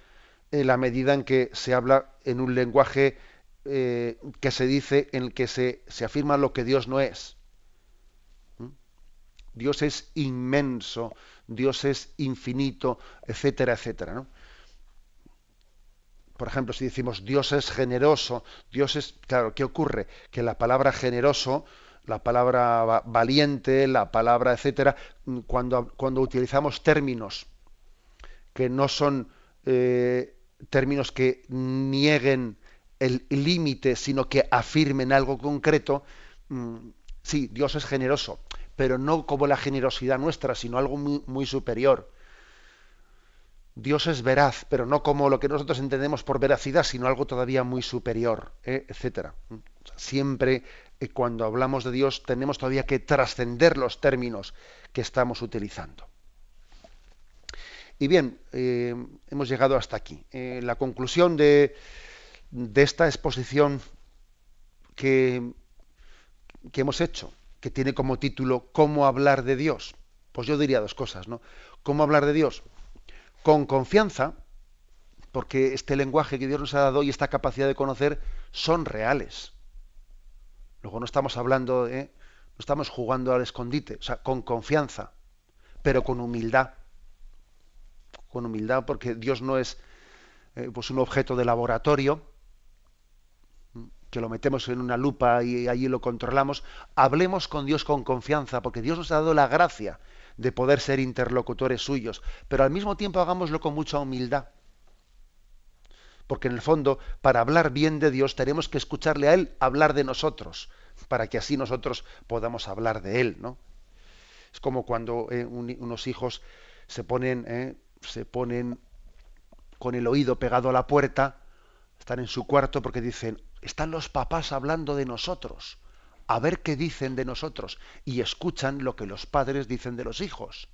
en la medida en que se habla en un lenguaje eh, que se dice, en el que se, se afirma lo que Dios no es. Dios es inmenso, Dios es infinito, etcétera, etcétera. Por ejemplo, si decimos Dios es generoso, Dios es, claro, ¿qué ocurre? Que la palabra generoso, la palabra valiente, la palabra, etcétera, cuando, cuando utilizamos términos que no son eh, términos que nieguen el límite, sino que afirmen algo concreto, mm, sí, Dios es generoso, pero no como la generosidad nuestra, sino algo muy, superior. Dios es veraz, pero no como lo que nosotros entendemos por veracidad, sino algo todavía muy superior, ¿eh? etcétera. Siempre eh, cuando hablamos de Dios tenemos todavía que trascender los términos que estamos utilizando. Y bien, eh, hemos llegado hasta aquí. la conclusión de, esta exposición que hemos hecho que tiene como título ¿Cómo hablar de Dios? Pues yo diría dos cosas, ¿no? ¿Cómo hablar de Dios? Con confianza, porque este lenguaje que Dios nos ha dado y esta capacidad de conocer son reales. Luego no estamos hablando, no estamos jugando al escondite, o sea, con confianza, pero con humildad. Con humildad, porque Dios no es eh, pues un objeto de laboratorio, que lo metemos en una lupa y allí lo controlamos, hablemos con Dios con confianza, porque Dios nos ha dado la gracia de poder ser interlocutores suyos, pero al mismo tiempo hagámoslo con mucha humildad. Porque en el fondo, para hablar bien de Dios, tenemos que escucharle a Él hablar de nosotros, para que así nosotros podamos hablar de Él, ¿no? Es como cuando eh, unos hijos se ponen, eh, se ponen con el oído pegado a la puerta, están en su cuarto porque dicen, están los papás hablando de nosotros, a ver qué dicen de nosotros, y escuchan lo que los padres dicen de los hijos.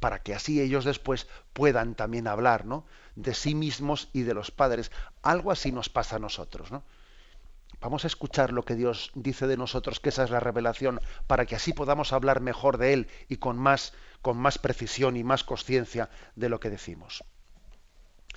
para que así ellos después puedan también hablar, ¿no? De sí mismos y de los padres. Algo así nos pasa a nosotros, ¿no? Vamos a escuchar lo que Dios dice de nosotros, que esa es la revelación, para que así podamos hablar mejor de Él y con más, con más precisión y más conciencia de lo que decimos.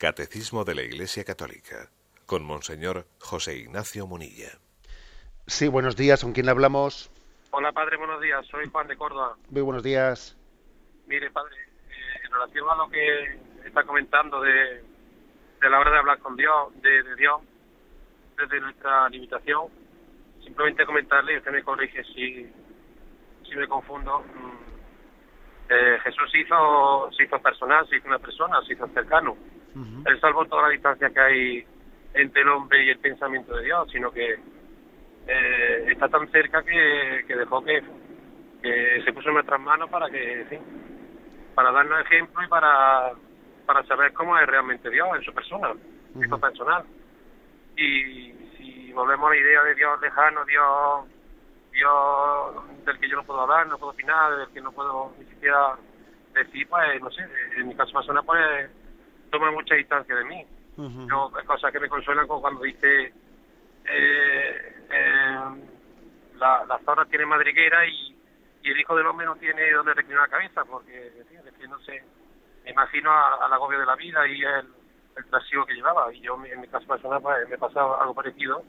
Catecismo de la Iglesia Católica con Monseñor José Ignacio Munilla. Sí, buenos días, ¿con quién hablamos? Hola, padre, buenos días, soy Juan de Córdoba. Muy buenos días. Mire, padre, eh, en relación a lo que está comentando de, de la hora de hablar con Dios, de, Dios, desde nuestra limitación, simplemente comentarle, y usted me corrige si, si me confundo, mm, eh, Jesús hizo, se hizo personal, se hizo una persona, se hizo cercano él salvó toda la distancia que hay entre el hombre y el pensamiento de Dios, sino que eh, está tan cerca que, dejó que, se puso en nuestras manos para que, para darnos ejemplo y para, para saber cómo es realmente Dios en su persona, en su personal. Y si volvemos a la idea de Dios lejano, Dios, Dios del que yo no puedo hablar, no puedo opinar, del que no puedo ni siquiera decir, pues no sé, en mi caso personal, pues toma mucha distancia de mí. Yo, cosas que me consuelan como cuando dice eh, eh, la, la zorra tiene madriguera y, y, el hijo del hombre no tiene donde reclinar la cabeza, porque no sé, me imagino al agobio de la vida y el, el trasiego que llevaba. Y yo, en mi caso personal, pues, me pasa algo parecido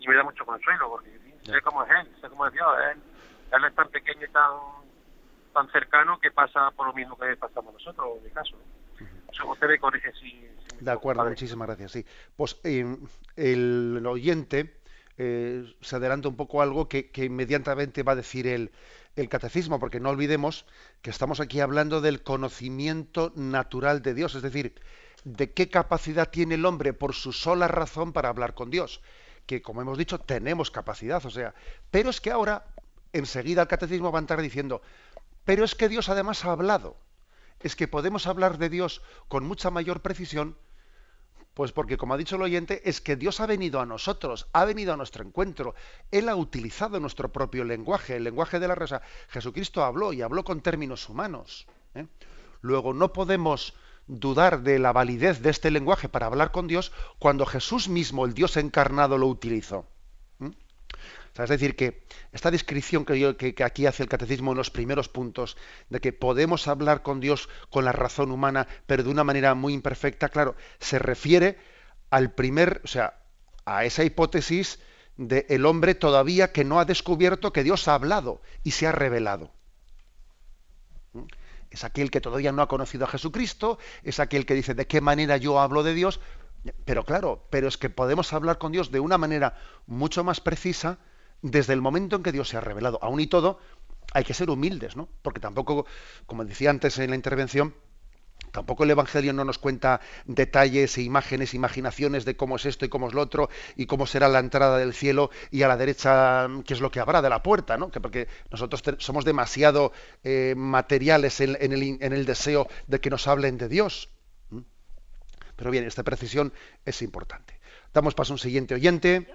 y me da mucho consuelo, porque sé cómo es él, sé cómo es Dios. Él, él es tan pequeño y tan, tan cercano que pasa por lo mismo que pasamos nosotros, en mi caso. De acuerdo, muchísimas gracias. Sí. Pues eh, el, oyente eh, se adelanta un poco algo que, inmediatamente va a decir el, el catecismo, porque no olvidemos que estamos aquí hablando del conocimiento natural de Dios, es decir, de qué capacidad tiene el hombre por su sola razón para hablar con Dios, que como hemos dicho tenemos capacidad, o sea, pero es que ahora enseguida el catecismo va a estar diciendo, pero es que Dios además ha hablado es que podemos hablar de Dios con mucha mayor precisión, pues porque, como ha dicho el oyente, es que Dios ha venido a nosotros, ha venido a nuestro encuentro. Él ha utilizado nuestro propio lenguaje, el lenguaje de la raza. Jesucristo habló y habló con términos humanos. ¿eh? Luego, no podemos dudar de la validez de este lenguaje para hablar con Dios cuando Jesús mismo, el Dios encarnado, lo utilizó es decir, que esta descripción que, que, aquí hace el catecismo en los primeros puntos, de que podemos hablar con Dios con la razón humana, pero de una manera muy imperfecta, claro, se refiere al primer, o sea, a esa hipótesis del el hombre todavía que no ha descubierto que Dios ha hablado y se ha revelado. ¿Mm? Es aquel que todavía no ha conocido a Jesucristo, es aquel que dice de qué manera yo hablo de Dios, pero claro, pero es que podemos hablar con Dios de una manera mucho más precisa desde el momento en que Dios se ha revelado. Aún y todo, hay que ser humildes, ¿no? Porque tampoco, como decía antes en la intervención, tampoco el Evangelio no nos cuenta detalles e imágenes, imaginaciones de cómo es esto y cómo es lo otro, y cómo será la entrada del cielo y a la derecha qué es lo que habrá de la puerta, ¿no? Que porque nosotros somos demasiado eh, materiales en, el, deseo de que nos hablen de Dios. Pero bien, esta precisión es importante. Damos paso a un siguiente oyente.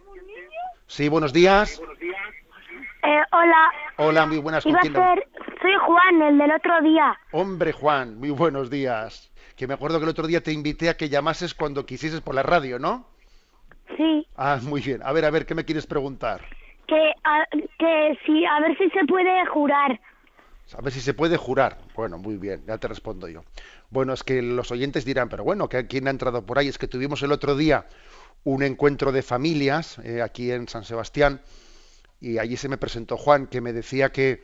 Sí, buenos días. Eh, hola. Hola, muy buenas. Iba a ser, soy Juan, el del otro día. Hombre, Juan, muy buenos días. Que me acuerdo que el otro día te invité a que llamases cuando quisieses por la radio, ¿no? Sí. Ah, muy bien. A ver, a ver, ¿qué me quieres preguntar? Que, a, que si, a ver si se puede jurar. A ver si se puede jurar. Bueno, muy bien, ya te respondo yo. Bueno, es que los oyentes dirán, pero bueno, ¿quién ha entrado por ahí? Es que tuvimos el otro día un encuentro de familias eh, aquí en San Sebastián y allí se me presentó Juan que me decía que,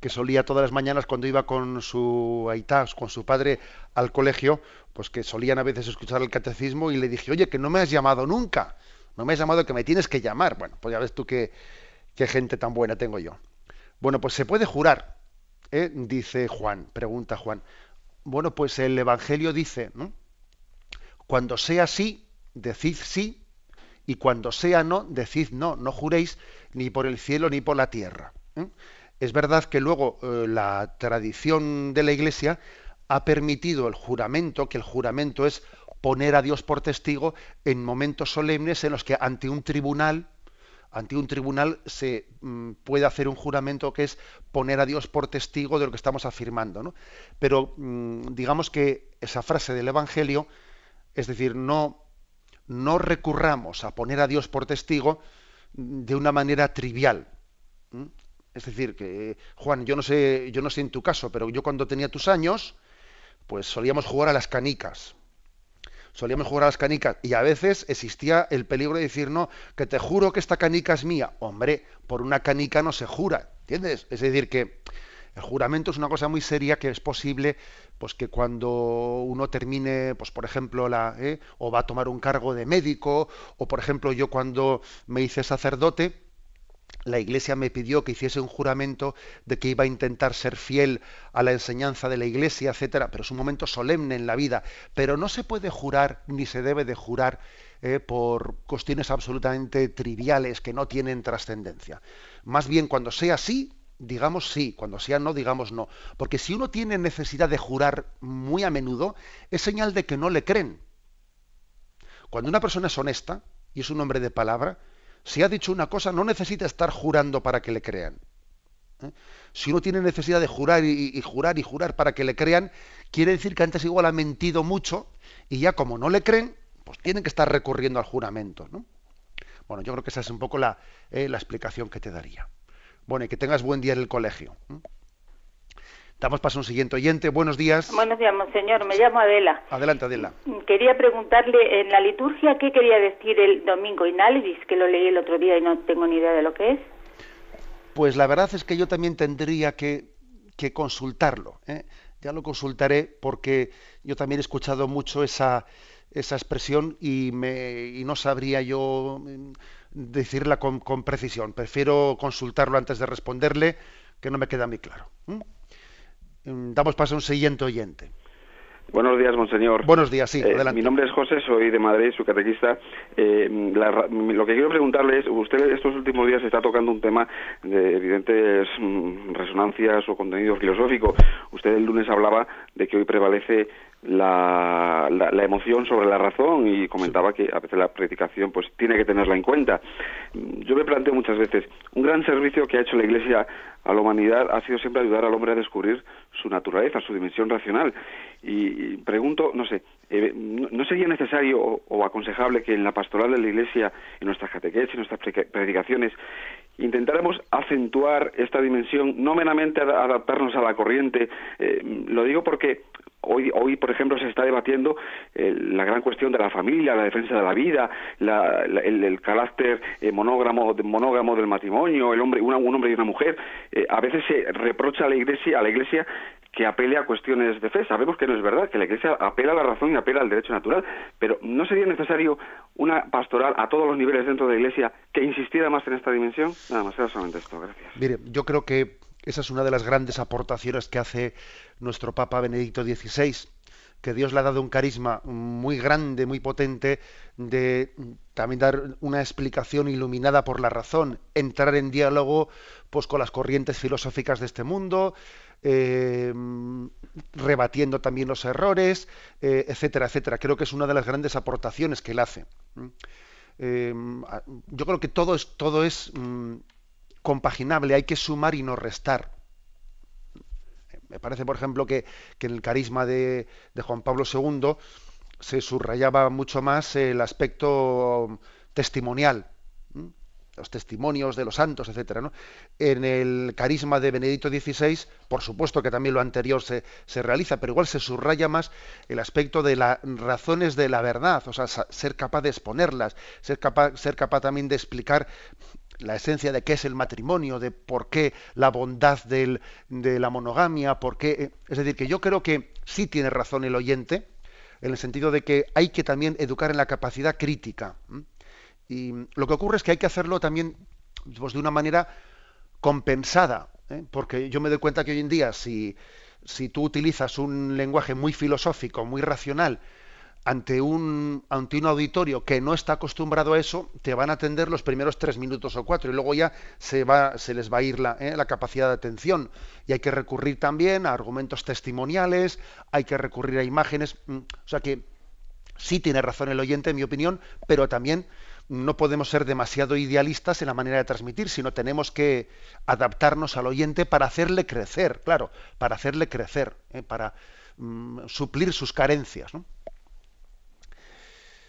que solía todas las mañanas cuando iba con su aitá, con su padre al colegio, pues que solían a veces escuchar el catecismo y le dije, oye, que no me has llamado nunca, no me has llamado que me tienes que llamar. Bueno, pues ya ves tú qué, qué gente tan buena tengo yo. Bueno, pues se puede jurar, ¿eh? dice Juan, pregunta Juan. Bueno, pues el Evangelio dice, ¿no? Cuando sea sí, decid sí, y cuando sea no, decid no, no juréis ni por el cielo ni por la tierra. ¿eh? Es verdad que luego eh, la tradición de la Iglesia ha permitido el juramento, que el juramento es poner a Dios por testigo en momentos solemnes en los que ante un tribunal, ante un tribunal se mm, puede hacer un juramento que es poner a Dios por testigo de lo que estamos afirmando. ¿no? Pero mm, digamos que esa frase del Evangelio, es decir, no, no recurramos a poner a Dios por testigo de una manera trivial. Es decir, que Juan, yo no sé, yo no sé en tu caso, pero yo cuando tenía tus años, pues solíamos jugar a las canicas. Solíamos jugar a las canicas y a veces existía el peligro de decir, no, que te juro que esta canica es mía. Hombre, por una canica no se jura, ¿entiendes? Es decir, que el juramento es una cosa muy seria que es posible pues que cuando uno termine, pues por ejemplo, la, ¿eh? o va a tomar un cargo de médico, o por ejemplo yo cuando me hice sacerdote, la Iglesia me pidió que hiciese un juramento de que iba a intentar ser fiel a la enseñanza de la Iglesia, etcétera. Pero es un momento solemne en la vida. Pero no se puede jurar ni se debe de jurar eh, por cuestiones absolutamente triviales que no tienen trascendencia. Más bien cuando sea así, digamos sí, cuando sea no, digamos no. Porque si uno tiene necesidad de jurar muy a menudo, es señal de que no le creen. Cuando una persona es honesta y es un hombre de palabra, si ha dicho una cosa, no necesita estar jurando para que le crean. ¿eh? Si uno tiene necesidad de jurar y, jurar y jurar para que le crean, quiere decir que antes igual ha mentido mucho y ya como no le creen, pues tienen que estar recurriendo al juramento. Bueno, yo creo que esa es un poco la, eh, la explicación que te daría. Bueno, y que tengas buen día en el colegio. Damos paso a un siguiente oyente. Buenos días. Buenos días, monseñor. Me llamo Adela. Adelante, Adela. Quería preguntarle en la liturgia qué quería decir el domingo inalvis, que lo leí el otro día y no tengo ni idea de lo que es. Pues la verdad es que yo también tendría que, consultarlo. ¿eh? Ya lo consultaré porque yo también he escuchado mucho esa, esa expresión y, me, y no sabría yo decirla con, precisión. Prefiero consultarlo antes de responderle, que no me queda muy claro. Mm, damos paso a un siguiente oyente. Buenos días, monseñor. Buenos días, sí, eh, adelante. Mi nombre es José, soy de Madrid, su catequista. Eh, lo que quiero preguntarle es, usted estos últimos días está tocando un tema de evidentes mm, resonancias o contenido filosófico. Usted el lunes hablaba de que hoy prevalece la, la, emoción sobre la razón y comentaba que a veces la predicación pues tiene que tenerla en cuenta. Yo me planteo muchas veces, un gran servicio que ha hecho la Iglesia a la humanidad ha sido siempre ayudar al hombre a descubrir su naturaleza, su dimensión racional. Y, pregunto, no sé, eh, ¿no sería necesario o, aconsejable que en la pastoral de la Iglesia, en nuestras catequesis, en nuestras predicaciones, intentáramos acentuar esta dimensión, no meramente adaptarnos a la corriente? Eh, lo digo porque Hoy, hoy, por ejemplo, se está debatiendo eh, la gran cuestión de la familia, la defensa de la vida, el, carácter eh, monógamo, monógamo del matrimonio, el hombre, un hombre y una mujer. Eh, a veces se reprocha a la Iglesia, a la Iglesia que apele a cuestiones de fe. Sabemos que no es verdad, que la Iglesia apela a la razón y apela al derecho natural, pero ¿no sería necesario una pastoral a todos los niveles dentro de la Iglesia que insistiera más en esta dimensión? Nada más, era solamente esto. Gracias. Mire, yo creo que esa es una de las grandes aportaciones que hace nuestro Papa Benedicto XVI, que Dios le ha dado un carisma muy grande, muy potente, de también dar una explicación iluminada por la razón, entrar en diálogo pues con las corrientes filosóficas de este mundo, eh, rebatiendo también los errores, eh, etcétera, etcétera. Creo que es una de las grandes aportaciones que él hace. yo creo que todo es, todo es mm, compaginable, hay que sumar y no restar. Me parece, por ejemplo, que, en el carisma de, de Juan Pablo II se subrayaba mucho más el aspecto testimonial, los testimonios de los santos, etcétera. ¿no? En el carisma de Benedicto XVI, por supuesto que también lo anterior se, se, realiza, pero igual se subraya más el aspecto de las razones de la verdad, o sea, ser capaz de exponerlas, ser capaz, ser capaz también de explicar la esencia de qué es el matrimonio, de por qué la bondad del, de la monogamia, por qué. Eh, es decir, que yo creo que sí tiene razón el oyente, en el sentido de que hay que también educar en la capacidad crítica. Y lo que ocurre es que hay que hacerlo también pues, de una manera compensada, ¿eh? porque yo me doy cuenta que hoy en día si, si tú utilizas un lenguaje muy filosófico, muy racional, ante un, ante un auditorio que no está acostumbrado a eso, te van a atender los primeros tres minutos o cuatro y luego ya se, va, se les va a ir la, ¿eh? la capacidad de atención. Y hay que recurrir también a argumentos testimoniales, hay que recurrir a imágenes. Mm, o sea que sí tiene razón el oyente, en mi opinión, pero también no podemos ser demasiado idealistas en la manera de transmitir, sino tenemos que adaptarnos al oyente para hacerle crecer, claro, para hacerle crecer, ¿eh? para mm, suplir sus carencias.